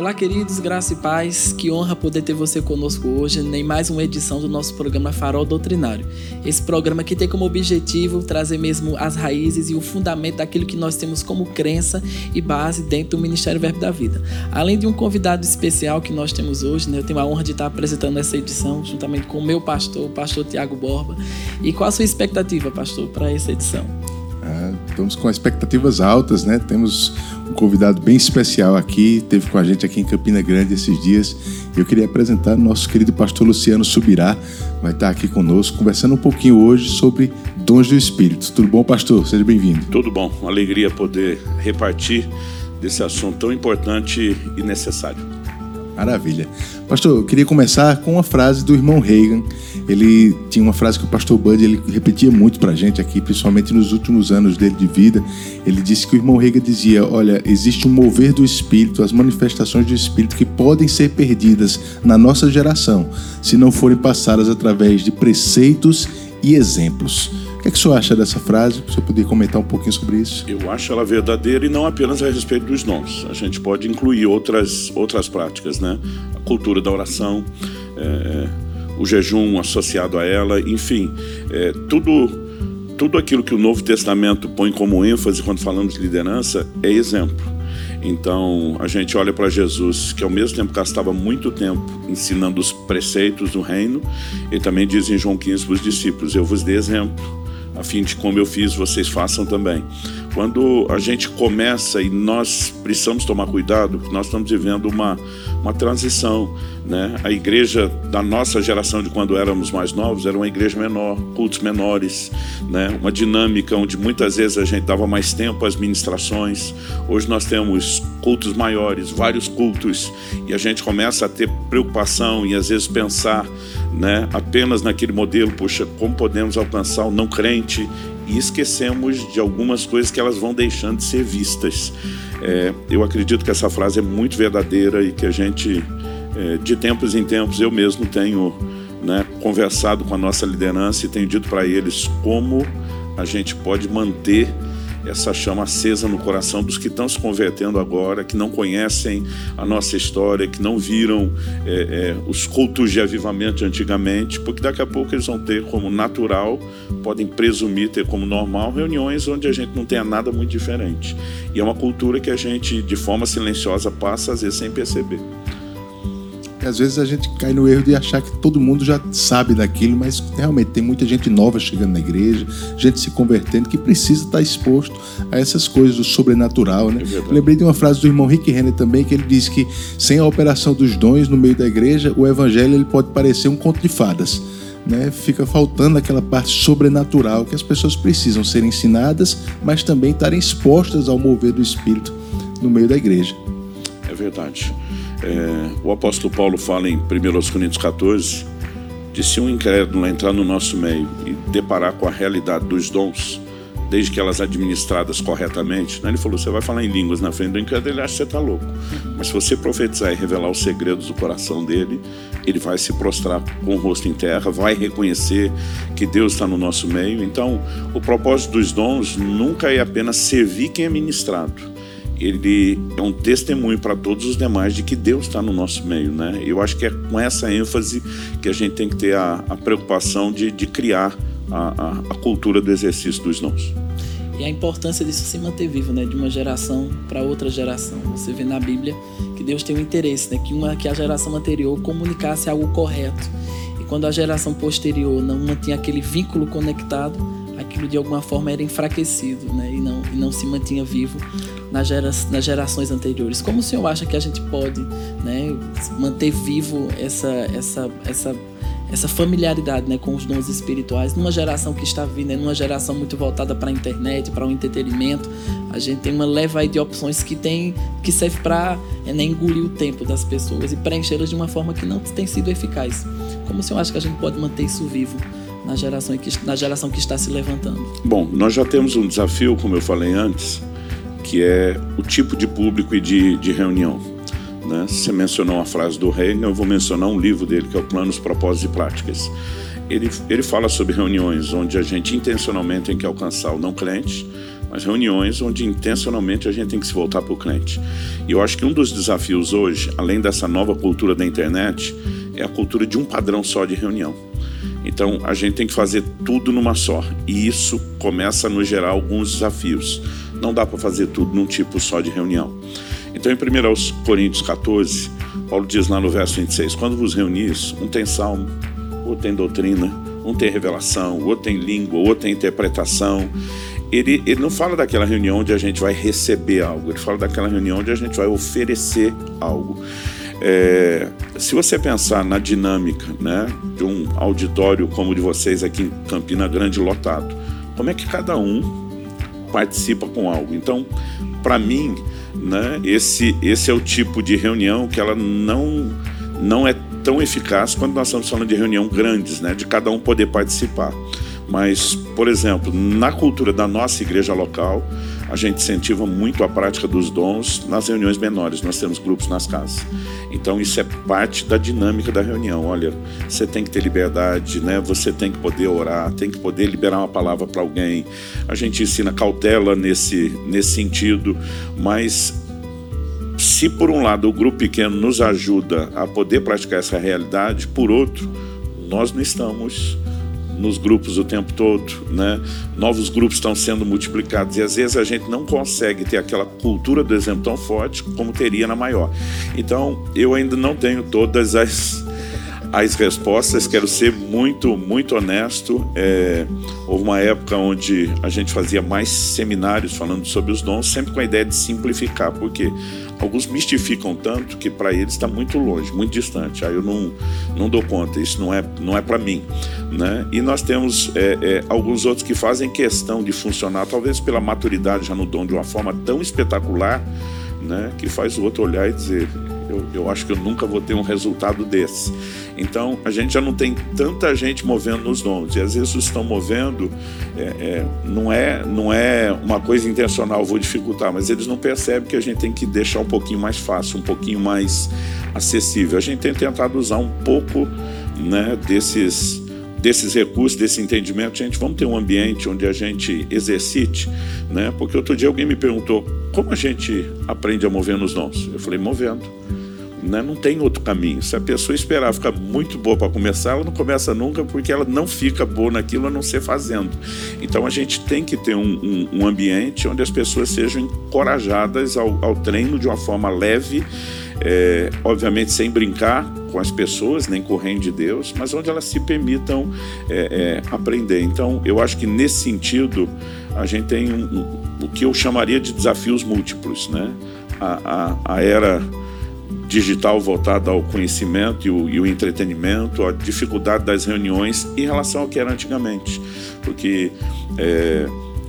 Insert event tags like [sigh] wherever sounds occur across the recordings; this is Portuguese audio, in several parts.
Olá, queridos, graça e paz. Que honra poder ter você conosco hoje em mais uma edição do nosso programa Farol Doutrinário. Esse programa que tem como objetivo trazer mesmo as raízes e o fundamento daquilo que nós temos como crença e base dentro do Ministério Verbo da Vida. Além de um convidado especial que nós temos hoje, né, eu tenho a honra de estar apresentando essa edição juntamente com o meu pastor, o pastor Tiago Borba. E qual a sua expectativa, pastor, para essa edição? Estamos com expectativas altas, né? Temos um convidado bem especial aqui, teve com a gente aqui em Campina Grande esses dias. Eu queria apresentar o nosso querido pastor Luciano Subirá, vai estar aqui conosco, conversando um pouquinho hoje sobre dons do Espírito. Tudo bom, pastor? Seja bem-vindo. Tudo bom, uma alegria poder repartir desse assunto tão importante e necessário. Maravilha. Pastor, eu queria começar com uma frase do irmão Reagan. Ele tinha uma frase que o pastor Bud ele repetia muito para a gente aqui, principalmente nos últimos anos dele de vida. Ele disse que o irmão Reagan dizia: Olha, existe um mover do Espírito, as manifestações do Espírito que podem ser perdidas na nossa geração se não forem passadas através de preceitos e exemplos. O que, é que o senhor acha dessa frase? Senhor poderia comentar um pouquinho sobre isso? Eu acho ela verdadeira e não apenas a respeito dos dons. A gente pode incluir outras, outras práticas, né? A cultura da oração, é, o jejum associado a ela, enfim, é, tudo tudo aquilo que o Novo Testamento põe como ênfase quando falamos de liderança é exemplo. Então, a gente olha para Jesus, que ao mesmo tempo gastava muito tempo ensinando os preceitos do reino, ele também diz em João 15 para os discípulos: Eu vos dei exemplo a fim de como eu fiz, vocês façam também. Quando a gente começa e nós precisamos tomar cuidado, nós estamos vivendo uma, uma transição. Né? A igreja da nossa geração, de quando éramos mais novos, era uma igreja menor, cultos menores, né? uma dinâmica onde muitas vezes a gente dava mais tempo às ministrações. Hoje nós temos cultos maiores, vários cultos, e a gente começa a ter preocupação e às vezes pensar né, apenas naquele modelo, puxa, como podemos alcançar o não crente e esquecemos de algumas coisas que elas vão deixando de ser vistas. É, eu acredito que essa frase é muito verdadeira e que a gente, é, de tempos em tempos, eu mesmo tenho né, conversado com a nossa liderança e tenho dito para eles como a gente pode manter essa chama acesa no coração dos que estão se convertendo agora, que não conhecem a nossa história, que não viram é, é, os cultos de avivamento antigamente, porque daqui a pouco eles vão ter como natural, podem presumir ter como normal reuniões onde a gente não tenha nada muito diferente. E é uma cultura que a gente, de forma silenciosa, passa às vezes sem perceber. Às vezes a gente cai no erro de achar que todo mundo já sabe daquilo, mas realmente tem muita gente nova chegando na igreja, gente se convertendo, que precisa estar exposto a essas coisas do sobrenatural. Né? É Lembrei de uma frase do irmão Rick Renner também, que ele diz que sem a operação dos dons no meio da igreja, o evangelho ele pode parecer um conto de fadas. Né? Fica faltando aquela parte sobrenatural que as pessoas precisam ser ensinadas, mas também estarem expostas ao mover do Espírito no meio da igreja. É verdade. É, o apóstolo Paulo fala em 1 Coríntios 14: de se um incrédulo entrar no nosso meio e deparar com a realidade dos dons, desde que elas administradas corretamente, né? ele falou: você vai falar em línguas na frente do incrédulo, ele acha que você está louco. Mas se você profetizar e revelar os segredos do coração dele, ele vai se prostrar com o rosto em terra, vai reconhecer que Deus está no nosso meio. Então, o propósito dos dons nunca é apenas servir quem é ministrado ele é um testemunho para todos os demais de que Deus está no nosso meio, né? Eu acho que é com essa ênfase que a gente tem que ter a, a preocupação de, de criar a, a, cultura do exercício dos dons. E a importância disso se manter vivo, né? De uma geração para outra geração. Você vê na Bíblia que Deus tem um interesse, né? Que, uma, que a geração anterior comunicasse algo correto. E quando a geração posterior não mantinha aquele vínculo conectado, aquilo de alguma forma era enfraquecido né? e, não, e não se mantinha vivo nas, gera, nas gerações anteriores. Como o senhor acha que a gente pode né, manter vivo essa, essa, essa, essa familiaridade né, com os dons espirituais numa geração que está vindo, né, numa geração muito voltada para a internet, para o entretenimento? A gente tem uma leva de opções que, tem, que serve para é, né, engolir o tempo das pessoas e preenchê-las de uma forma que não tem sido eficaz. Como o senhor acha que a gente pode manter isso vivo? na geração que, na geração que está se levantando? Bom, nós já temos um desafio, como eu falei antes, que é o tipo de público e de, de reunião. Né? Você mencionou uma frase do Reino, eu vou mencionar um livro dele, que é o Planos, Propósitos e Práticas. Ele, ele fala sobre reuniões onde a gente intencionalmente tem que alcançar o não crente, mas reuniões onde intencionalmente a gente tem que se voltar para o cliente. E eu acho que um dos desafios hoje, além dessa nova cultura da internet, é a cultura de um padrão só de reunião. Então a gente tem que fazer tudo numa só, e isso começa a nos gerar alguns desafios. Não dá para fazer tudo num tipo só de reunião. Então, em 1 Coríntios 14, Paulo diz lá no verso 26: Quando vos reunis, um tem salmo, outro tem doutrina, um tem revelação, outro tem língua, outro tem interpretação. Ele, ele não fala daquela reunião onde a gente vai receber algo, ele fala daquela reunião onde a gente vai oferecer algo. É, se você pensar na dinâmica né, de um auditório como o de vocês aqui em Campina Grande lotado, como é que cada um participa com algo? Então, para mim, né, esse, esse é o tipo de reunião que ela não, não é tão eficaz quando nós estamos falando de reunião grandes, né, de cada um poder participar. Mas, por exemplo, na cultura da nossa igreja local, a gente incentiva muito a prática dos dons nas reuniões menores. Nós temos grupos nas casas. Então, isso é parte da dinâmica da reunião. Olha, você tem que ter liberdade, né? Você tem que poder orar, tem que poder liberar uma palavra para alguém. A gente ensina cautela nesse, nesse sentido, mas se por um lado o grupo pequeno nos ajuda a poder praticar essa realidade, por outro, nós não estamos nos grupos o tempo todo, né? Novos grupos estão sendo multiplicados e às vezes a gente não consegue ter aquela cultura do exemplo tão forte como teria na maior. Então, eu ainda não tenho todas as as respostas, quero ser muito, muito honesto. É, houve uma época onde a gente fazia mais seminários falando sobre os dons, sempre com a ideia de simplificar, porque alguns mistificam tanto que para eles está muito longe, muito distante. Aí eu não, não dou conta, isso não é, não é para mim. Né? E nós temos é, é, alguns outros que fazem questão de funcionar, talvez pela maturidade já no dom, de uma forma tão espetacular, né, que faz o outro olhar e dizer: eu, eu acho que eu nunca vou ter um resultado desse. Então, a gente já não tem tanta gente movendo nos dons. E às vezes os estão movendo, é, é, não, é, não é uma coisa intencional, vou dificultar, mas eles não percebem que a gente tem que deixar um pouquinho mais fácil, um pouquinho mais acessível. A gente tem tentado usar um pouco né, desses desses recursos, desse entendimento, gente, vamos ter um ambiente onde a gente exercite, né? Porque outro dia alguém me perguntou como a gente aprende a mover nos dons. Eu falei, movendo né? não tem outro caminho. Se a pessoa esperar ficar muito boa para começar, ela não começa nunca porque ela não fica boa naquilo a não ser fazendo. Então a gente tem que ter um, um, um ambiente onde as pessoas sejam encorajadas ao, ao treino de uma forma leve, é, obviamente sem brincar com as pessoas, nem correndo de Deus, mas onde elas se permitam é, é, aprender. Então eu acho que nesse sentido a gente tem um, o que eu chamaria de desafios múltiplos, né? a, a, a era digital voltada ao conhecimento e o, e o, entretenimento, a dificuldade das reuniões em relação ao que era antigamente. Porque é,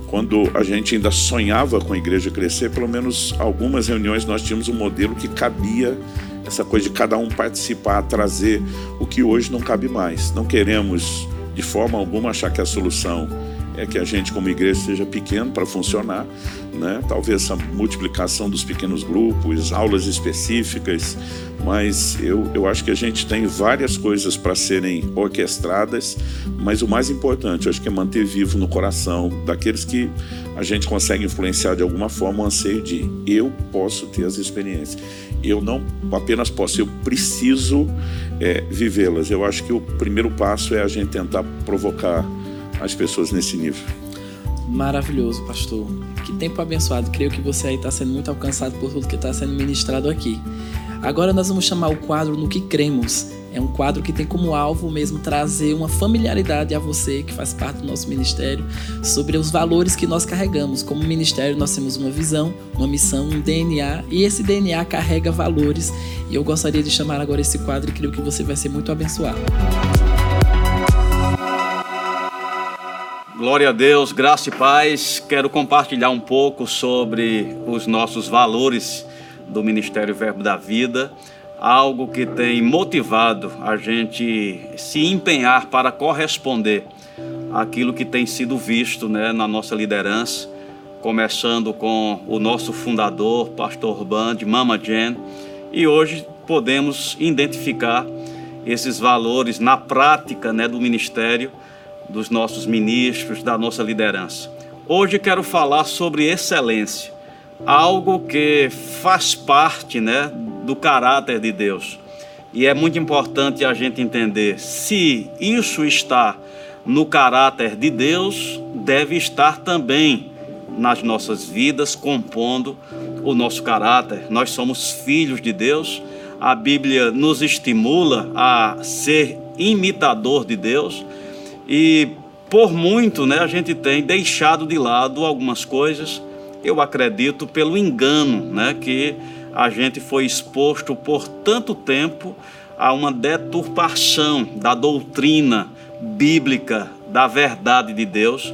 quando a gente ainda sonhava com a igreja crescer, pelo menos algumas reuniões nós tínhamos um modelo que cabia essa coisa de cada um participar, trazer o que hoje não cabe mais. Não queremos de forma alguma achar que a solução é que a gente, como igreja, seja pequeno para funcionar, né? talvez essa multiplicação dos pequenos grupos, aulas específicas, mas eu, eu acho que a gente tem várias coisas para serem orquestradas, mas o mais importante, eu acho que é manter vivo no coração daqueles que a gente consegue influenciar de alguma forma o anseio de eu posso ter as experiências. Eu não apenas posso, eu preciso é, vivê-las. Eu acho que o primeiro passo é a gente tentar provocar as pessoas nesse nível. Maravilhoso, pastor. Que tempo abençoado. Creio que você aí está sendo muito alcançado por tudo que está sendo ministrado aqui. Agora nós vamos chamar o quadro No que Cremos. É um quadro que tem como alvo mesmo trazer uma familiaridade a você que faz parte do nosso ministério sobre os valores que nós carregamos. Como ministério, nós temos uma visão, uma missão, um DNA e esse DNA carrega valores. E eu gostaria de chamar agora esse quadro e creio que você vai ser muito abençoado. Glória a Deus, graça e paz. Quero compartilhar um pouco sobre os nossos valores do Ministério Verbo da Vida, algo que tem motivado a gente se empenhar para corresponder àquilo que tem sido visto né, na nossa liderança, começando com o nosso fundador, Pastor Band, Mama Jen, e hoje podemos identificar esses valores na prática né, do ministério dos nossos ministros, da nossa liderança. Hoje quero falar sobre excelência, algo que faz parte né, do caráter de Deus. E é muito importante a gente entender se isso está no caráter de Deus, deve estar também nas nossas vidas, compondo o nosso caráter. Nós somos filhos de Deus. A Bíblia nos estimula a ser imitador de Deus e por muito, né, a gente tem deixado de lado algumas coisas. Eu acredito pelo engano, né, que a gente foi exposto por tanto tempo a uma deturpação da doutrina bíblica, da verdade de Deus.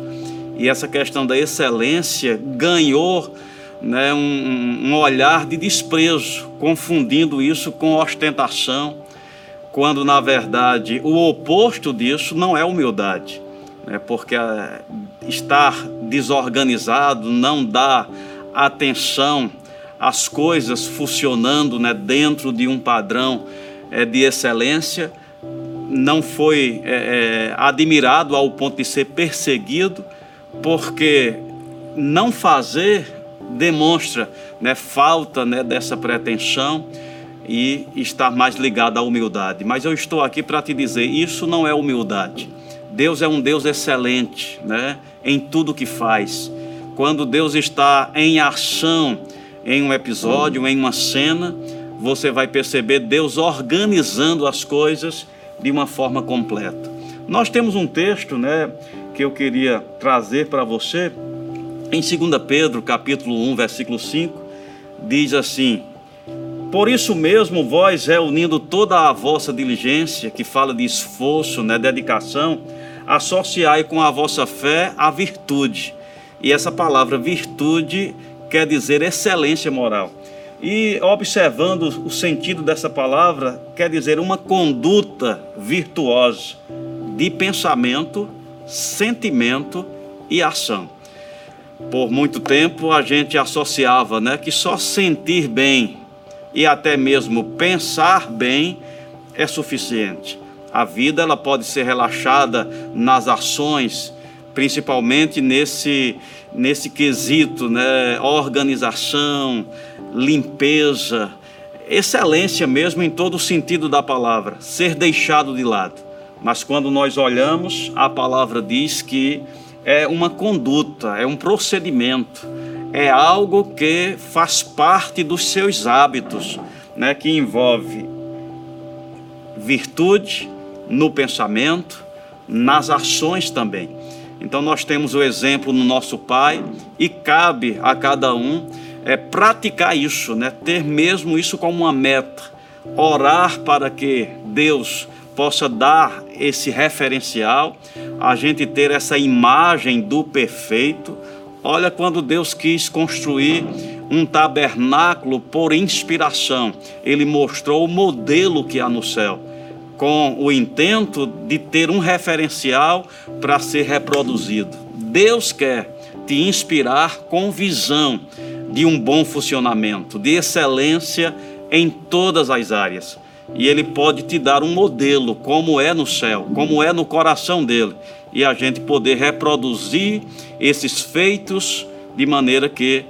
E essa questão da excelência ganhou né, um, um olhar de desprezo, confundindo isso com ostentação, quando na verdade o oposto disso não é humildade, né, porque eh, estar desorganizado não dá atenção às coisas funcionando né, dentro de um padrão é, de excelência, não foi é, é, admirado ao ponto de ser perseguido, porque não fazer demonstra né, falta né, dessa pretensão e estar mais ligado à humildade. Mas eu estou aqui para te dizer: isso não é humildade. Deus é um Deus excelente né, em tudo que faz. Quando Deus está em ação, em um episódio, em uma cena, você vai perceber Deus organizando as coisas de uma forma completa. Nós temos um texto né, que eu queria trazer para você em 2 Pedro, capítulo 1, versículo 5, diz assim: Por isso mesmo, vós, reunindo toda a vossa diligência, que fala de esforço, né, dedicação, associai com a vossa fé a virtude. E essa palavra virtude quer dizer excelência moral. E observando o sentido dessa palavra, quer dizer uma conduta virtuosa de pensamento, sentimento e ação. Por muito tempo a gente associava né, que só sentir bem e até mesmo pensar bem é suficiente. A vida ela pode ser relaxada nas ações, principalmente nesse, nesse quesito, né, organização, limpeza, excelência mesmo em todo o sentido da palavra, ser deixado de lado. Mas quando nós olhamos, a palavra diz que é uma conduta, é um procedimento, é algo que faz parte dos seus hábitos, né, que envolve virtude no pensamento, nas ações também. Então nós temos o exemplo no nosso Pai e cabe a cada um é praticar isso, né? Ter mesmo isso como uma meta, orar para que Deus possa dar esse referencial, a gente ter essa imagem do perfeito. Olha, quando Deus quis construir um tabernáculo por inspiração, ele mostrou o modelo que há no céu, com o intento de ter um referencial para ser reproduzido. Deus quer te inspirar com visão de um bom funcionamento, de excelência em todas as áreas. E ele pode te dar um modelo, como é no céu, como é no coração dele, e a gente poder reproduzir esses feitos de maneira que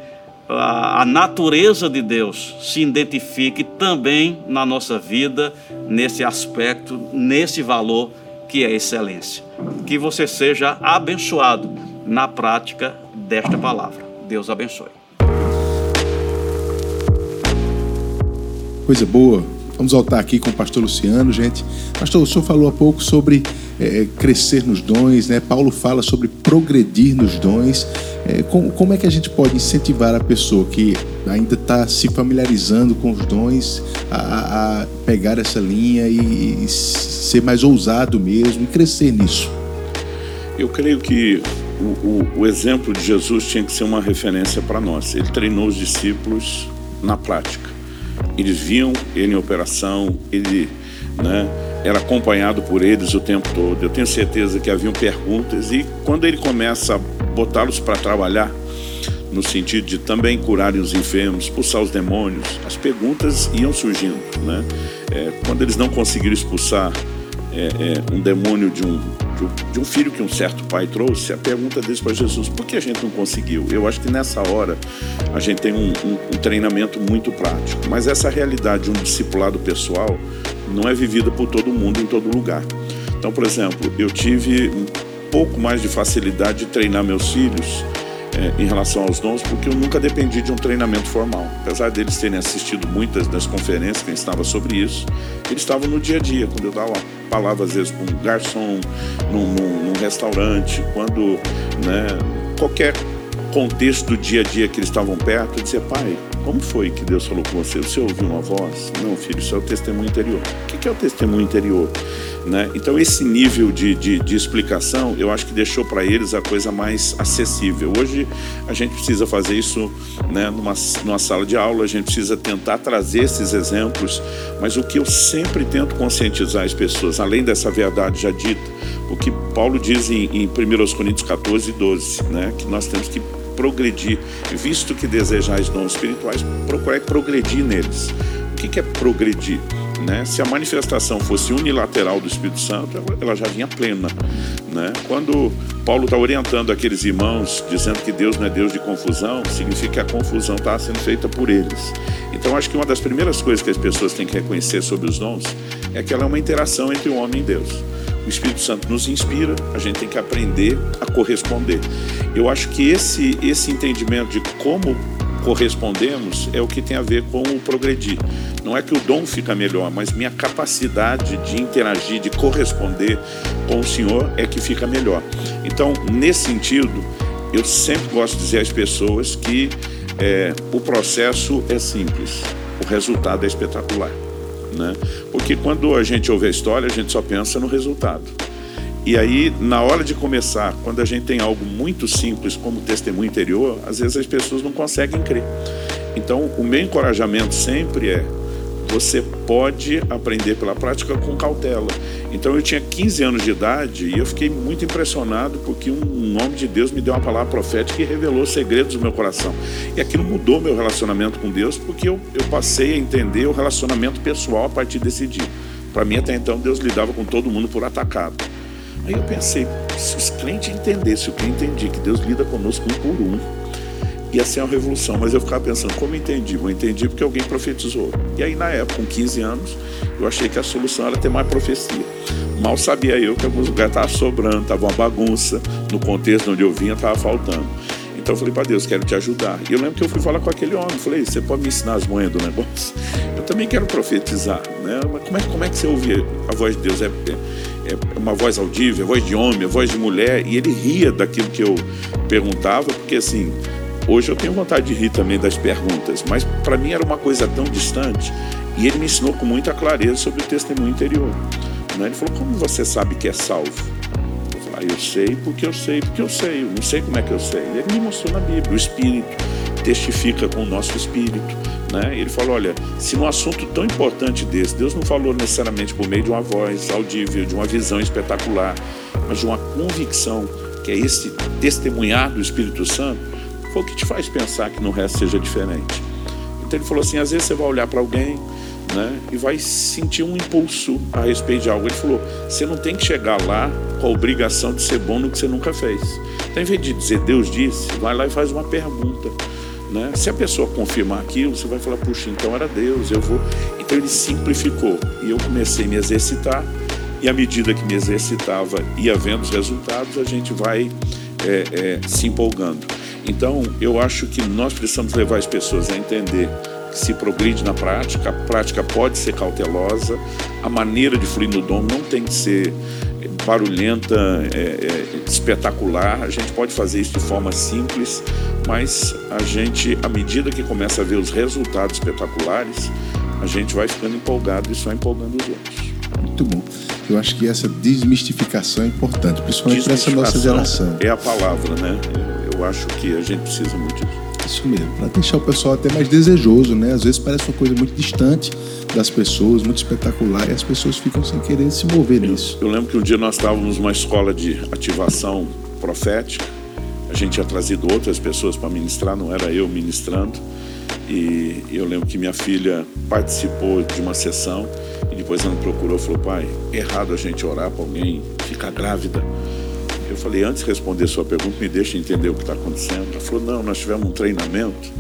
a, a natureza de Deus se identifique também na nossa vida, nesse aspecto, nesse valor que é excelência. Que você seja abençoado na prática desta palavra. Deus abençoe. Coisa boa. Vamos voltar aqui com o pastor Luciano, gente. Pastor, o senhor falou há pouco sobre é, crescer nos dons, né? Paulo fala sobre progredir nos dons. É, como, como, é que a gente pode incentivar a pessoa que ainda está se familiarizando com os dons a, a pegar essa linha e, e, ser mais ousado mesmo e crescer nisso? Eu creio que o, o, o exemplo de Jesus tinha que ser uma referência para nós. Ele treinou os discípulos na prática. Eles viam ele em operação, ele né, era acompanhado por eles o tempo todo. Eu tenho certeza que haviam perguntas e quando ele começa a botá-los para trabalhar, no sentido de também curarem os enfermos, expulsar os demônios, as perguntas iam surgindo. Né? É, quando eles não conseguiram expulsar é, é, um demônio de um, de um filho que um certo pai trouxe, a pergunta deles para Jesus, por que a gente não conseguiu? Eu acho que nessa hora a gente tem um, um, um treinamento muito prático, mas essa realidade de um discipulado pessoal não é vivida por todo mundo em todo lugar. Então, por exemplo, eu tive um pouco mais de facilidade de treinar meus filhos é, em relação aos dons, porque eu nunca dependi de um treinamento formal. Apesar deles terem assistido muitas das conferências que estava sobre isso, eles estavam no dia a dia, quando eu dava palavra às vezes para um garçom, num, num, num restaurante, quando né, qualquer contexto do dia a dia que eles estavam perto, eu dizia, pai, como foi que Deus falou com você? Você ouviu uma voz? Não, filho, isso é o testemunho interior. O que é o testemunho interior? Né? Então, esse nível de, de, de explicação, eu acho que deixou para eles a coisa mais acessível. Hoje, a gente precisa fazer isso né, numa, numa sala de aula, a gente precisa tentar trazer esses exemplos, mas o que eu sempre tento conscientizar as pessoas, além dessa verdade já dita, o que Paulo diz em, em 1 Coríntios 14, 12, né, que nós temos que progredir, visto que desejais dons espirituais, procurar progredir neles. O que é progredir? Né? Se a manifestação fosse unilateral do Espírito Santo, ela já vinha plena. Né? Quando Paulo está orientando aqueles irmãos, dizendo que Deus não é Deus de confusão, significa que a confusão está sendo feita por eles. Então, acho que uma das primeiras coisas que as pessoas têm que reconhecer sobre os dons é que ela é uma interação entre o homem e Deus. O Espírito Santo nos inspira, a gente tem que aprender a corresponder. Eu acho que esse, esse entendimento de como correspondemos é o que tem a ver com o progredir. Não é que o dom fica melhor, mas minha capacidade de interagir, de corresponder com o Senhor é que fica melhor. Então, nesse sentido, eu sempre gosto de dizer às pessoas que é, o processo é simples, o resultado é espetacular. Né? Porque quando a gente ouve a história, a gente só pensa no resultado. E aí, na hora de começar, quando a gente tem algo muito simples como testemunho interior, às vezes as pessoas não conseguem crer. Então, o meu encorajamento sempre é: você pode aprender pela prática com cautela. Então, eu tinha 15 anos de idade e eu fiquei muito impressionado porque um homem de Deus me deu uma palavra profética e revelou segredos do meu coração. E aquilo mudou meu relacionamento com Deus porque eu, eu passei a entender o relacionamento pessoal a partir desse dia. Para mim, até então, Deus lidava com todo mundo por atacado. Aí eu pensei, se os crentes entendessem o que eu entendi, que Deus lida conosco um por um, ia ser uma revolução. Mas eu ficava pensando, como entendi? Eu entendi porque alguém profetizou. E aí, na época, com 15 anos, eu achei que a solução era ter mais profecia. Mal sabia eu que alguns lugares estavam sobrando, estava uma bagunça, no contexto onde eu vinha estava faltando. Então eu falei para Deus, quero te ajudar. E eu lembro que eu fui falar com aquele homem, falei, você pode me ensinar as manhas do negócio? Eu também quero profetizar, né? Mas como é, como é que você ouve a voz de Deus? É, é, é uma voz audível, é voz de homem, é voz de mulher. E ele ria daquilo que eu perguntava, porque assim, hoje eu tenho vontade de rir também das perguntas, mas para mim era uma coisa tão distante. E ele me ensinou com muita clareza sobre o testemunho interior. Né? Ele falou, como você sabe que é salvo? Aí eu sei porque eu sei, porque eu sei, eu não sei como é que eu sei. Ele me mostrou na Bíblia, o Espírito testifica com o nosso Espírito. Né? Ele falou: olha, se num assunto tão importante desse, Deus não falou necessariamente por meio de uma voz audível, de uma visão espetacular, mas de uma convicção, que é esse testemunhar do Espírito Santo, foi o que te faz pensar que no resto seja diferente. Então ele falou assim: às vezes você vai olhar para alguém né? E vai sentir um impulso a respeito de algo. Ele falou: você não tem que chegar lá com a obrigação de ser bom no que você nunca fez. Então, em vez de dizer Deus disse, vai lá e faz uma pergunta. Né? Se a pessoa confirmar aquilo, você vai falar: puxa, então era Deus, eu vou. Então ele simplificou e eu comecei a me exercitar. E à medida que me exercitava e vendo os resultados, a gente vai é, é, se empolgando. Então, eu acho que nós precisamos levar as pessoas a entender se progride na prática, a prática pode ser cautelosa, a maneira de fluir no dom não tem que ser barulhenta, é, é, espetacular, a gente pode fazer isso de forma simples, mas a gente, à medida que começa a ver os resultados espetaculares, a gente vai ficando empolgado e só empolgando os outros. Muito bom. Eu acho que essa desmistificação é importante, principalmente para essa nossa geração. É a palavra, né? Eu acho que a gente precisa muito disso. Isso mesmo, para deixar o pessoal até mais desejoso, né? Às vezes parece uma coisa muito distante das pessoas, muito espetacular, e as pessoas ficam sem querer se mover nisso. Eu lembro que um dia nós estávamos numa escola de ativação profética, A gente tinha trazido outras pessoas para ministrar, não era eu ministrando. E eu lembro que minha filha participou de uma sessão e depois ela me procurou e falou: pai, é errado a gente orar para alguém ficar grávida. Falei: antes de responder sua pergunta, me deixa entender o que está acontecendo. Ela falou: não, nós tivemos um treinamento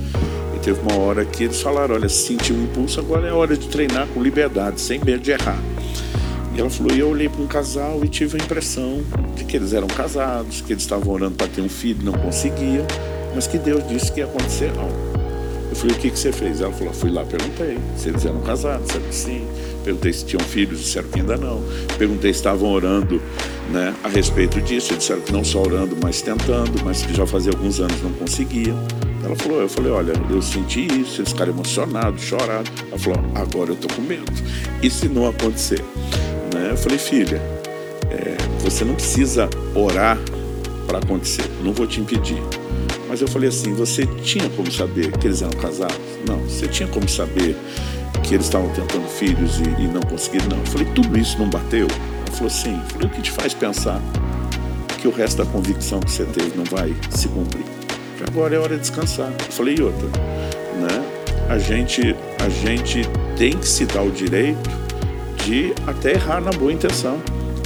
e teve uma hora que eles falaram: olha, senti um impulso, agora é hora de treinar com liberdade, sem medo de errar. E ela falou: e eu olhei para um casal e tive a impressão de que eles eram casados, que eles estavam orando para ter um filho, não conseguiam, mas que Deus disse que ia acontecer algo. Eu falei, o que, que você fez? Ela falou, fui lá, perguntei se eles eram casados, disseram que sim. Perguntei se tinham filhos, disseram que ainda não. Perguntei se estavam orando né, a respeito disso. Eles disseram que não só orando, mas tentando, mas que já fazia alguns anos não conseguiam. Ela falou, eu falei, olha, eu senti isso, eles ficaram emocionados, choraram. Ela falou, agora eu tô com medo. [laughs] E se não acontecer? Né? Eu falei, filha, é, você não precisa orar para acontecer, não vou te impedir. Mas eu falei assim: você tinha como saber que eles eram casados? Não. Você tinha como saber que eles estavam tentando filhos e, e não conseguiram? Não. Eu falei: tudo isso não bateu? Ela falou: sim. Eu falei: o que te faz pensar que o resto da convicção que você teve não vai se cumprir? Agora é hora de descansar. Eu falei: e outra? Né? A gente, a gente tem que se dar o direito de até errar na boa intenção.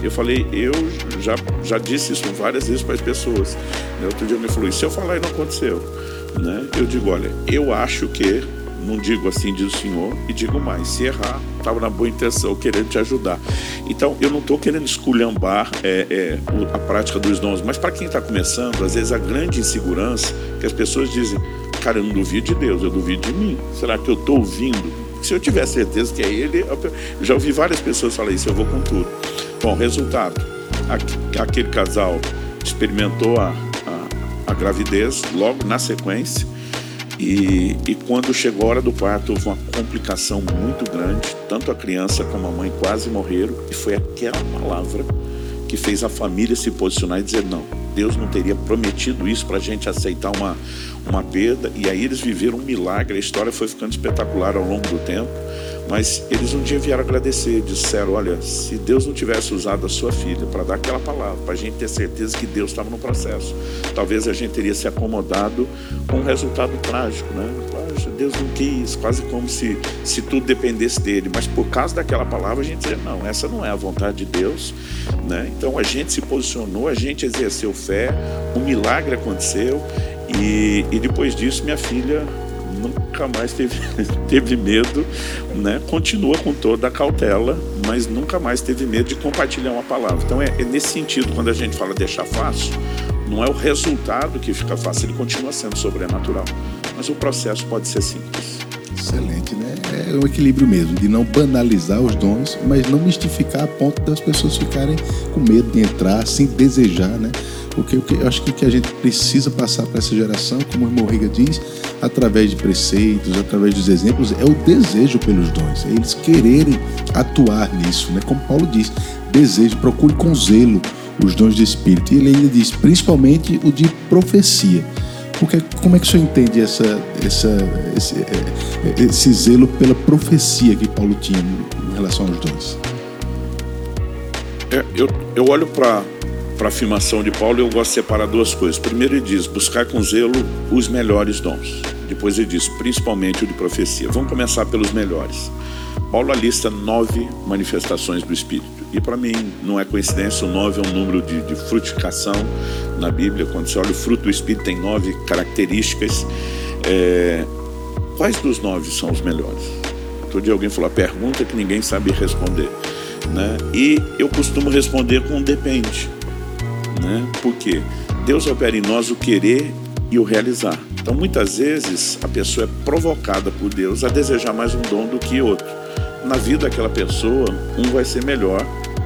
Eu falei, eu já, já disse isso várias vezes para as pessoas. Né? Outro dia me falou, e se eu falar e não aconteceu? Né? Eu digo, olha, eu acho que, não digo assim, diz o Senhor, e digo mais, se errar, estava na boa intenção, querendo te ajudar. Então, eu não estou querendo esculhambar é, é, a prática dos dons, mas para quem está começando, às vezes a grande insegurança que as pessoas dizem, cara, eu não duvido de Deus, eu duvido de mim. Será que eu estou ouvindo? Se eu tiver certeza que é Ele, eu já ouvi várias pessoas falar isso, eu vou com tudo. Bom, resultado: aquele casal experimentou a, a, a gravidez logo na sequência. E, e, quando chegou a hora do parto, houve uma complicação muito grande. Tanto a criança como a mãe quase morreram. E foi aquela palavra que fez a família se posicionar e dizer: não, Deus não teria prometido isso para a gente aceitar uma, uma perda. E aí eles viveram um milagre. A história foi ficando espetacular ao longo do tempo. Mas eles um dia vieram agradecer, disseram: Olha, se Deus não tivesse usado a sua filha para dar aquela palavra, para a gente ter certeza que Deus estava no processo, talvez a gente teria se acomodado com um resultado trágico, né? Deus não quis, quase como se, se tudo dependesse dele, mas por causa daquela palavra a gente dizia: Não, essa não é a vontade de Deus, né? Então a gente se posicionou, a gente exerceu fé, um milagre aconteceu, e, e depois disso minha filha nunca mais teve, [laughs] teve medo, né? continua com toda a cautela, mas nunca mais teve medo de compartilhar uma palavra. Então é, é nesse sentido, quando a gente fala deixar fácil, não é o resultado que fica fácil, ele continua sendo sobrenatural, mas o processo pode ser simples. Excelente, né? É um equilíbrio mesmo, de não banalizar os dons, mas não mistificar a ponto das pessoas ficarem com medo de entrar, sem desejar, né? Porque eu acho que o que a gente precisa passar para essa geração, como o irmão Riga diz, através de preceitos, através dos exemplos, é o desejo pelos dons, é eles quererem atuar nisso, né? Como Paulo diz, desejo, procure com zelo os dons de espírito. E ele ainda diz, principalmente o de profecia. Porque como é que o senhor entende essa, essa, esse, é, esse zelo pela profecia que Paulo tinha em relação aos dons? É, eu, eu olho para para a afirmação de Paulo, eu gosto de separar duas coisas. Primeiro, ele diz: buscar com zelo os melhores dons. Depois, ele diz: principalmente o de profecia. Vamos começar pelos melhores. Paulo lista nove manifestações do Espírito. E para mim não é coincidência, o nove é um número de, de, frutificação na Bíblia. Quando você olha o fruto do Espírito, tem nove características. É... Quais dos nove são os melhores? Outro dia alguém falou pergunta que ninguém sabe responder. Né? E eu costumo responder com depende. Né? Porque Deus opera em nós o querer e o realizar. Então, muitas vezes, a pessoa é provocada por Deus a desejar mais um dom do que outro na vida daquela pessoa, um vai ser melhor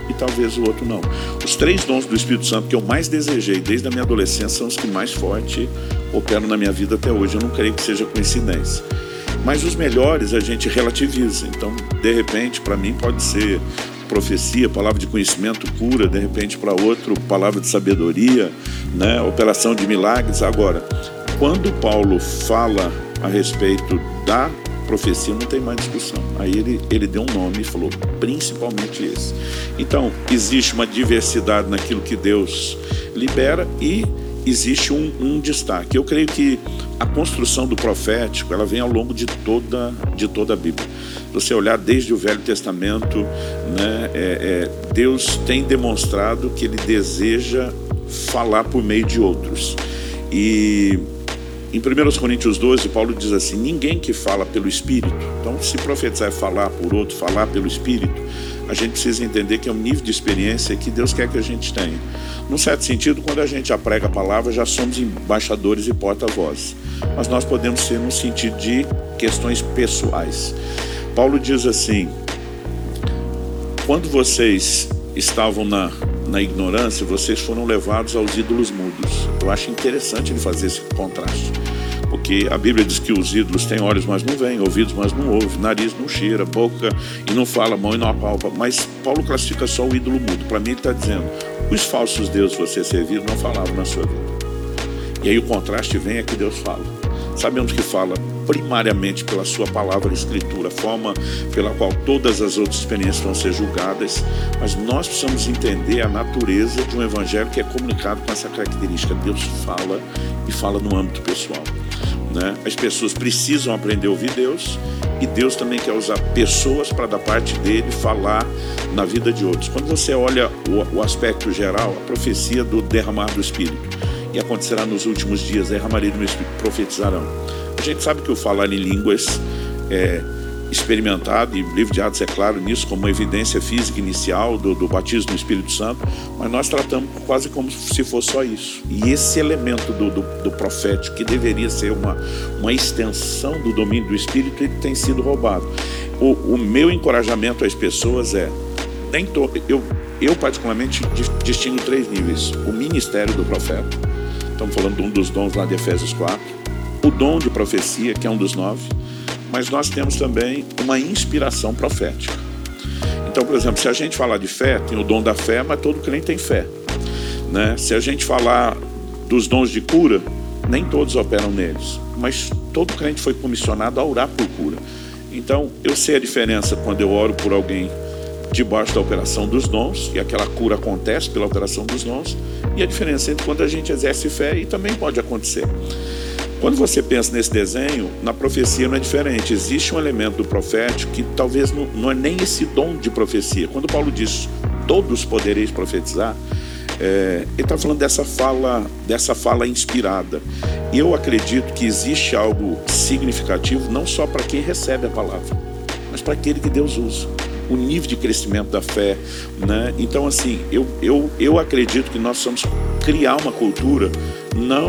e talvez o outro não. Os três dons do Espírito Santo que eu mais desejei desde a minha adolescência são os que mais forte operam na minha vida até hoje. Eu não creio que seja coincidência. Mas os melhores a gente relativiza. Então, de repente, para mim pode ser profecia, palavra de conhecimento, cura, de repente para outro, palavra de sabedoria, né? operação de milagres. Agora, quando Paulo fala a respeito da profecia não tem mais discussão. Aí ele, ele deu um nome e falou, principalmente esse. Então, existe uma diversidade naquilo que Deus libera e existe um, um, destaque. Eu creio que a construção do profético ela vem ao longo de toda, de toda a Bíblia. Você olhar desde o Velho Testamento, né, é, é, Deus tem demonstrado que Ele deseja falar por meio de outros. E em 1 Coríntios 12, Paulo diz assim: ninguém que fala pelo Espírito, então se profetizar é falar por outro, falar pelo Espírito, a gente precisa entender que é um nível de experiência que Deus quer que a gente tenha. Num certo sentido, quando a gente aprega a palavra, já somos embaixadores e porta-vozes. Mas nós podemos ser no sentido de questões pessoais. Paulo diz assim: quando vocês estavam na, na ignorância, vocês foram levados aos ídolos mudos. Eu acho interessante ele fazer esse contraste. Porque a Bíblia diz que os ídolos têm olhos, mas não veem, ouvidos, mas não ouvem, nariz não cheira, boca e não fala, mão e não apalpa. Mas Paulo classifica só o ídolo mudo. Para mim, ele está dizendo: os falsos deuses você serviram não falavam na sua vida. E aí o contraste vem é que Deus fala. Sabemos que fala primariamente pela sua palavra escritura, forma pela qual todas as outras experiências vão ser julgadas, mas nós precisamos entender a natureza de um evangelho que é comunicado com essa característica. Deus fala e fala no âmbito pessoal. Né? As pessoas precisam aprender a ouvir Deus e Deus também quer usar pessoas para da parte dele falar na vida de outros. Quando você olha o, o aspecto geral, a profecia do derramar do Espírito, e acontecerá nos últimos dias, derramarei do meu Espírito, profetizarão. Gente sabe que o falar em línguas é experimentado, e o livro de Atos é claro nisso, como uma evidência física inicial do, do batismo no Espírito Santo, mas nós tratamos quase como se fosse só isso. E esse elemento do, do, do profético, que deveria ser uma, uma extensão do domínio do Espírito, ele tem sido roubado. O, o meu encorajamento às pessoas é, nem to, eu, eu particularmente distingo três níveis. O ministério do profeta, estamos falando de um dos dons lá de Efésios 4, o dom de profecia, que é um dos nove, mas nós temos também uma inspiração profética. Então, por exemplo, se a gente falar de fé, tem o dom da fé, mas todo crente tem fé. Né? Se a gente falar dos dons de cura, nem todos operam neles, mas todo crente foi comissionado a orar por cura. Então, eu sei a diferença quando eu oro por alguém debaixo da operação dos dons, e aquela cura acontece pela operação dos dons, e a diferença entre quando a gente exerce fé e também pode acontecer. Quando você pensa nesse desenho, na profecia não é diferente. Existe um elemento do profético que talvez não, não é nem esse dom de profecia. Quando Paulo diz todos podereis profetizar, é, ele está falando dessa fala, dessa fala inspirada. Eu acredito que existe algo significativo não só para quem recebe a palavra, mas para aquele que Deus usa. O nível de crescimento da fé, né? Então, assim, eu, eu, eu acredito que nós vamos criar uma cultura não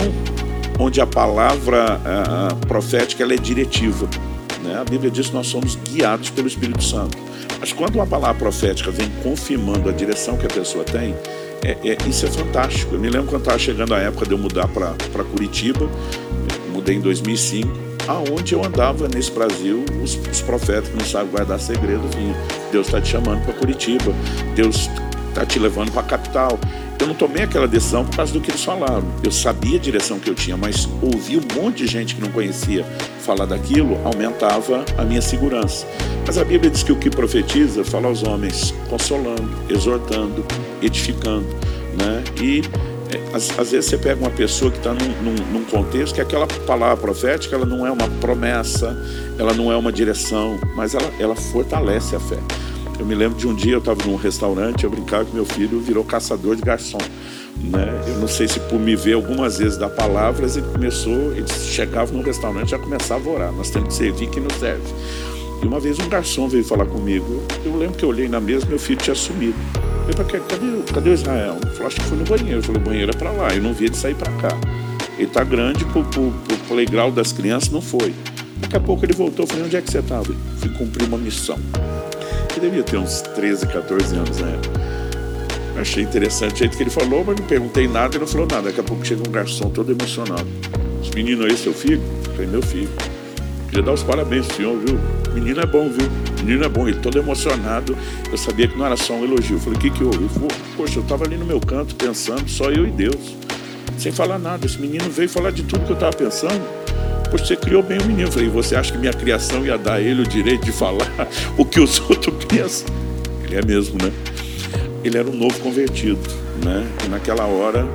onde a palavra a, a profética ela é diretiva. Né? A Bíblia diz que nós somos guiados pelo Espírito Santo. Mas quando uma palavra profética vem confirmando a direção que a pessoa tem, é, é, isso é fantástico. Eu me lembro quando estava chegando a época de eu mudar para Curitiba, mudei em 2005, aonde eu andava nesse Brasil, os, os profetas que não sabem guardar segredo vinham. Deus está te chamando para Curitiba, Deus está te levando para a capital. Eu não tomei aquela decisão por causa do que eles falaram. Eu sabia a direção que eu tinha, mas ouvir um monte de gente que não conhecia falar daquilo aumentava a minha segurança. Mas a Bíblia diz que o que profetiza fala aos homens consolando, exortando, edificando. Né? E é, às, às, vezes você pega uma pessoa que está num, num, num, contexto que aquela palavra profética ela não é uma promessa, ela não é uma direção, mas ela, ela fortalece a fé. Eu me lembro de um dia eu estava num restaurante, eu brincava que meu filho virou caçador de garçom. Né? Eu não sei se por me ver algumas vezes dar palavras, ele começou, ele chegava no restaurante já começava a orar. Nós temos que servir quem nos serve. E uma vez um garçom veio falar comigo. Eu lembro que eu olhei na mesa, meu filho tinha sumido. Eu falei, cadê, cadê o Israel? Ele falou, acho que foi no banheiro. Eu falei, o banheiro é para lá. Eu não vi ele sair para cá. Ele tá grande pro, pro playground das crianças, não foi. Daqui a pouco ele voltou, falei, onde é que você estava? Fui cumprir uma missão que devia ter uns 13, 14 anos na época. Achei interessante o jeito que ele falou, mas não perguntei nada, ele não falou nada. Daqui a pouco chega um garçom todo emocionado. Os meninos aí, seu filho? Eu falei, meu filho. Queria dar os parabéns pro senhor, viu? Menino é bom, viu? Menino é bom. Ele todo emocionado. Eu sabia que não era só um elogio. Eu falei, o que que houve? Ele falou, poxa, eu estava ali no meu canto pensando, só eu e Deus. Sem falar nada. Esse menino veio falar de tudo que eu estava pensando. Poxa, você criou bem o menino. Eu falei, você acha que minha criação ia dar a ele o direito de falar [laughs] o que os [laughs] outros pensam? Ele é mesmo, né? Ele era um novo convertido, né? E naquela hora,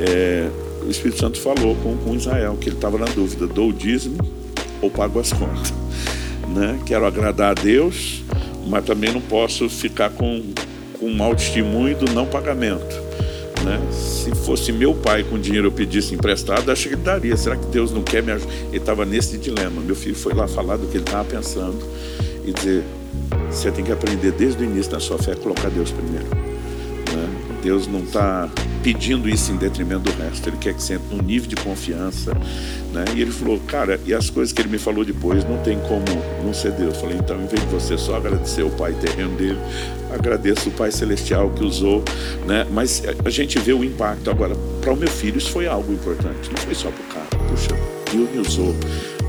é, o Espírito Santo falou com, com Israel, que ele estava na dúvida: dou o dízimo ou pago as contas? [laughs] Né? Quero agradar a Deus, mas também não posso ficar com, com um mau testemunho do não pagamento. Né? Se fosse meu pai com dinheiro eu pedisse emprestado, acho que ele daria. Será que Deus não quer me ajudar? Ele estava nesse dilema. Meu filho foi lá falar do que ele estava pensando e dizer: você tem que aprender desde o início da sua fé a colocar Deus primeiro. Deus não está pedindo isso em detrimento do resto. Ele quer que você entre num nível de confiança. Né? E ele falou, cara, e as coisas que ele me falou depois, não tem como não ser Deus. Eu falei, então, em vez de você só agradecer o Pai terreno dele, agradeço o Pai Celestial que usou. Né? Mas a gente vê o impacto. Agora, para o meu filho, isso foi algo importante. Não foi só para o cara. Puxa, Deus me usou.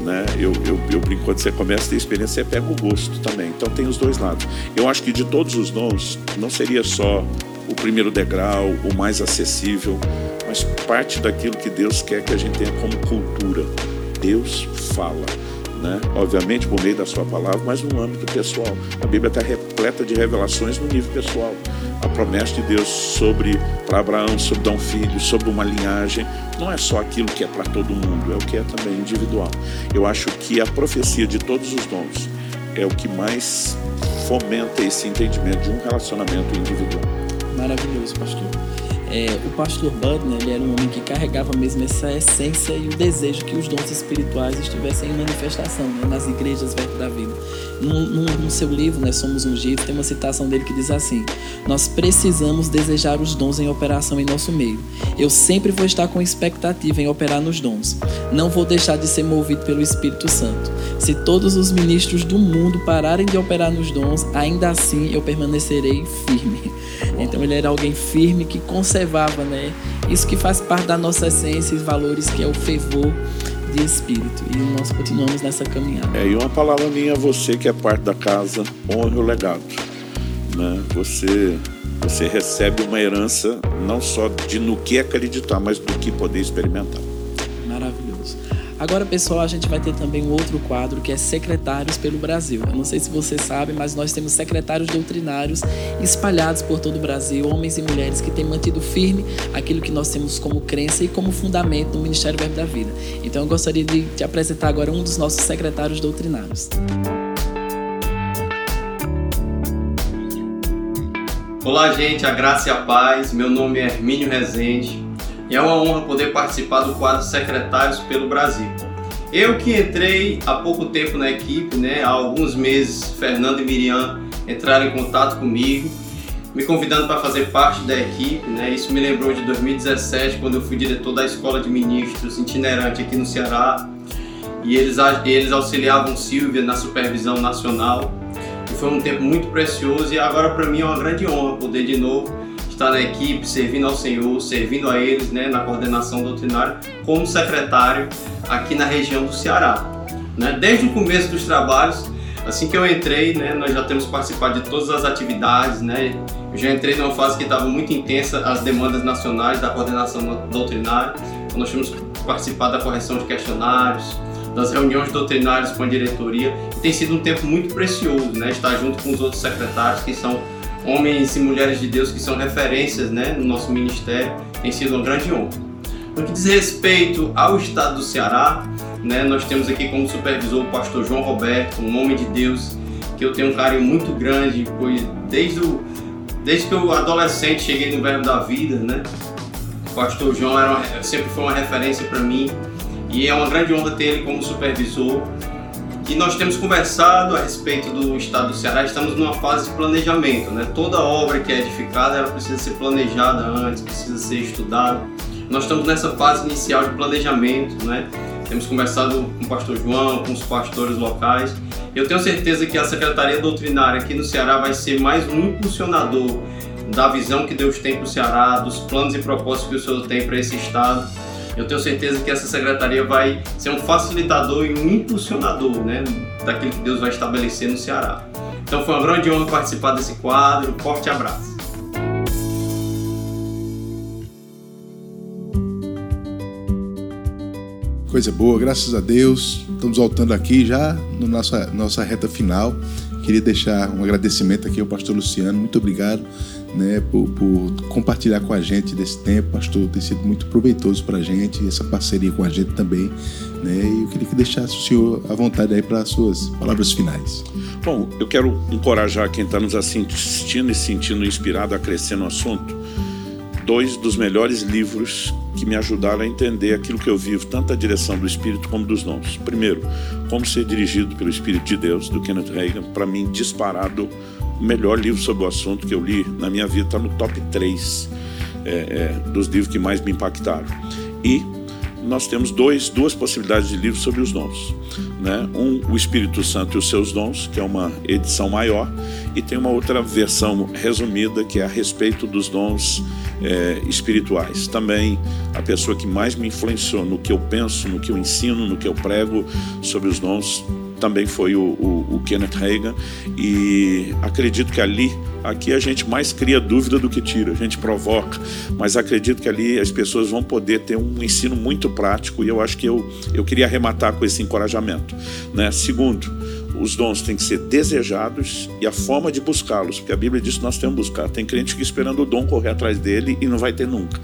Né? Eu, eu, eu brinco, quando você começa a ter experiência, você pega o gosto também. Então tem os dois lados. Eu acho que de todos os dons, não seria só o primeiro degrau, o mais acessível, mas parte daquilo que Deus quer que a gente tenha como cultura. Deus fala. Né? Obviamente por meio da sua palavra, mas no âmbito pessoal. A Bíblia está repleta de revelações no nível pessoal. A promessa de Deus sobre para Abraão, sobre dar um filho, sobre uma linhagem, não é só aquilo que é para todo mundo, é o que é também individual. Eu acho que a profecia de todos os dons é o que mais fomenta esse entendimento de um relacionamento individual maravilhoso, pastor. É, o pastor Bud, né, ele era um homem que carregava mesmo essa essência e o desejo que os dons espirituais estivessem em manifestação né, nas igrejas Verbo da Vida. No, no, no, seu livro, né, Somos Ungidos, tem uma citação dele que diz assim: Nós precisamos desejar os dons em operação em nosso meio. Eu sempre vou estar com expectativa em operar nos dons. Não vou deixar de ser movido pelo Espírito Santo. Se todos os ministros do mundo pararem de operar nos dons, ainda assim eu permanecerei firme. Então ele era alguém firme que conservava, né? Isso que faz parte da nossa essência e valores, que é o fervor de espírito. E nós continuamos nessa caminhada. É, e uma palavra minha a você que é parte da casa, honre o legado. Né? Você, você recebe uma herança não só de no que acreditar, mas do que poder experimentar. Agora, pessoal, a gente vai ter também um outro quadro que é Secretários pelo Brasil. Eu não sei se você sabe, mas nós temos secretários doutrinários espalhados por todo o Brasil, homens e mulheres que têm mantido firme aquilo que nós temos como crença e como fundamento no Ministério Verbo da Vida. Então, eu gostaria de te apresentar agora um dos nossos secretários doutrinários. Olá, gente, a graça e a paz. Meu nome é Hermínio Rezende. E é uma honra poder participar do quadro Secretários pelo Brasil. Eu que entrei há pouco tempo na equipe, né, há alguns meses, Fernando e Miriam entraram em contato comigo, me convidando para fazer parte da equipe. Né, isso me lembrou de 2017, quando eu fui diretor da Escola de Ministros itinerante aqui no Ceará. E eles, eles auxiliavam Silvia na supervisão nacional. E foi um tempo muito precioso e agora para mim é uma grande honra poder de novo estar na equipe, servindo ao Senhor, servindo a eles né, na coordenação doutrinária, como secretário aqui na região do Ceará. Né? Desde o começo dos trabalhos, assim que eu entrei, né, nós já temos participado de todas as atividades. Né? Eu já entrei numa fase que estava muito intensa, as demandas nacionais da coordenação doutrinária. Então, nós temos participado da correção de questionários, das reuniões doutrinárias com a diretoria. E tem sido um tempo muito precioso, né? estar junto com os outros secretários que são homens e mulheres de Deus que são referências né, no nosso ministério, tem sido uma grande honra. No que diz respeito ao estado do Ceará, né, nós temos aqui como supervisor o pastor João Roberto, um homem de Deus que eu tenho um carinho muito grande, pois desde, o, desde que eu adolescente cheguei no Verbo da Vida, né, o pastor João era uma, sempre foi uma referência para mim e é uma grande honra ter ele como supervisor e nós temos conversado a respeito do estado do Ceará, estamos numa fase de planejamento, né? Toda obra que é edificada, ela precisa ser planejada antes, precisa ser estudada. Nós estamos nessa fase inicial de planejamento, né? Temos conversado com o pastor João, com os pastores locais. Eu tenho certeza que a Secretaria Doutrinária aqui no Ceará vai ser mais um impulsionador da visão que Deus tem para o Ceará, dos planos e propósitos que o Senhor tem para esse estado eu tenho certeza que essa secretaria vai ser um facilitador e um impulsionador né, daquilo que Deus vai estabelecer no Ceará. Então foi uma grande honra participar desse quadro. Forte abraço. Coisa boa, graças a Deus. Estamos voltando aqui já na nossa, nossa reta final. Queria deixar um agradecimento aqui ao pastor Luciano. Muito obrigado né, por, por, compartilhar com a gente desse tempo. Pastor, tem sido muito proveitoso para a gente, essa parceria com a gente também. Né, e eu queria que deixasse o senhor à vontade aí para as suas palavras finais. Bom, eu quero encorajar quem está nos assistindo e sentindo inspirado a crescer no assunto. Dois dos melhores livros que me ajudaram a entender aquilo que eu vivo, tanto a direção do Espírito como dos dons. Primeiro, Como Ser Dirigido pelo Espírito de Deus, do Kenneth Reagan, para mim, disparado o melhor livro sobre o assunto que eu li na minha vida, está no top 3 é, é, dos livros que mais me impactaram. E nós temos dois, duas possibilidades de livros sobre os dons. Né? Um, O Espírito Santo e os seus dons, que é uma edição maior, e tem uma outra versão resumida que é a respeito dos dons é, espirituais. Também a pessoa que mais me influenciou no que eu penso, no que eu ensino, no que eu prego sobre os dons também foi o, o, o, Kenneth Reagan e acredito que ali aqui a gente mais cria dúvida do que tira, a gente provoca, mas acredito que ali as pessoas vão poder ter um ensino muito prático e eu acho que eu, eu queria arrematar com esse encorajamento. Né? Segundo, os dons têm que ser desejados e a forma de buscá-los, porque a Bíblia diz que nós temos que buscar. Tem crente que esperando o dom correr atrás dele e não vai ter nunca.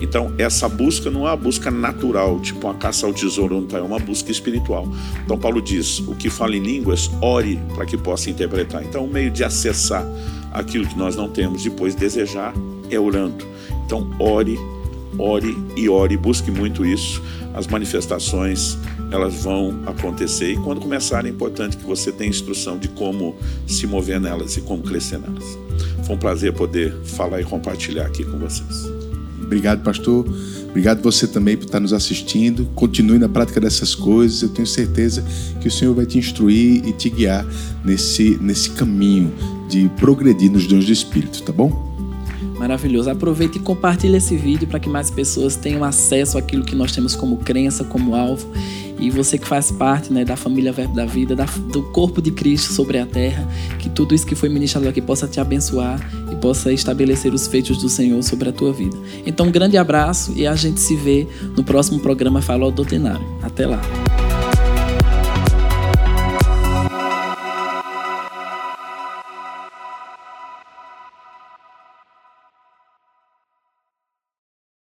Então, essa busca não é uma busca natural, tipo uma caça ao tesouro, não tá, é uma busca espiritual. Então, Paulo diz: o que fala em línguas, ore para que possa interpretar. Então, o meio de acessar aquilo que nós não temos, depois desejar, é orando. Então, ore, ore e ore, busque muito isso. As manifestações elas vão acontecer e quando começarem é importante que você tenha instrução de como se mover nelas e como crescer nelas. Foi um prazer poder falar e compartilhar aqui com vocês. Obrigado, pastor. Obrigado você também por estar nos assistindo. Continue na prática dessas coisas. Eu tenho certeza que o Senhor vai te instruir e te guiar nesse, nesse caminho de progredir nos dons do Espírito, tá bom? Maravilhoso. Aproveite e compartilhe esse vídeo para que mais pessoas tenham acesso àquilo que nós temos como crença, como alvo. E você que faz parte né, da família Verbo da Vida, da, do corpo de Cristo sobre a terra, que tudo isso que foi ministrado aqui possa te abençoar e possa estabelecer os feitos do Senhor sobre a tua vida. Então, um grande abraço e a gente se vê no próximo programa Falou Doutrinário. Até lá.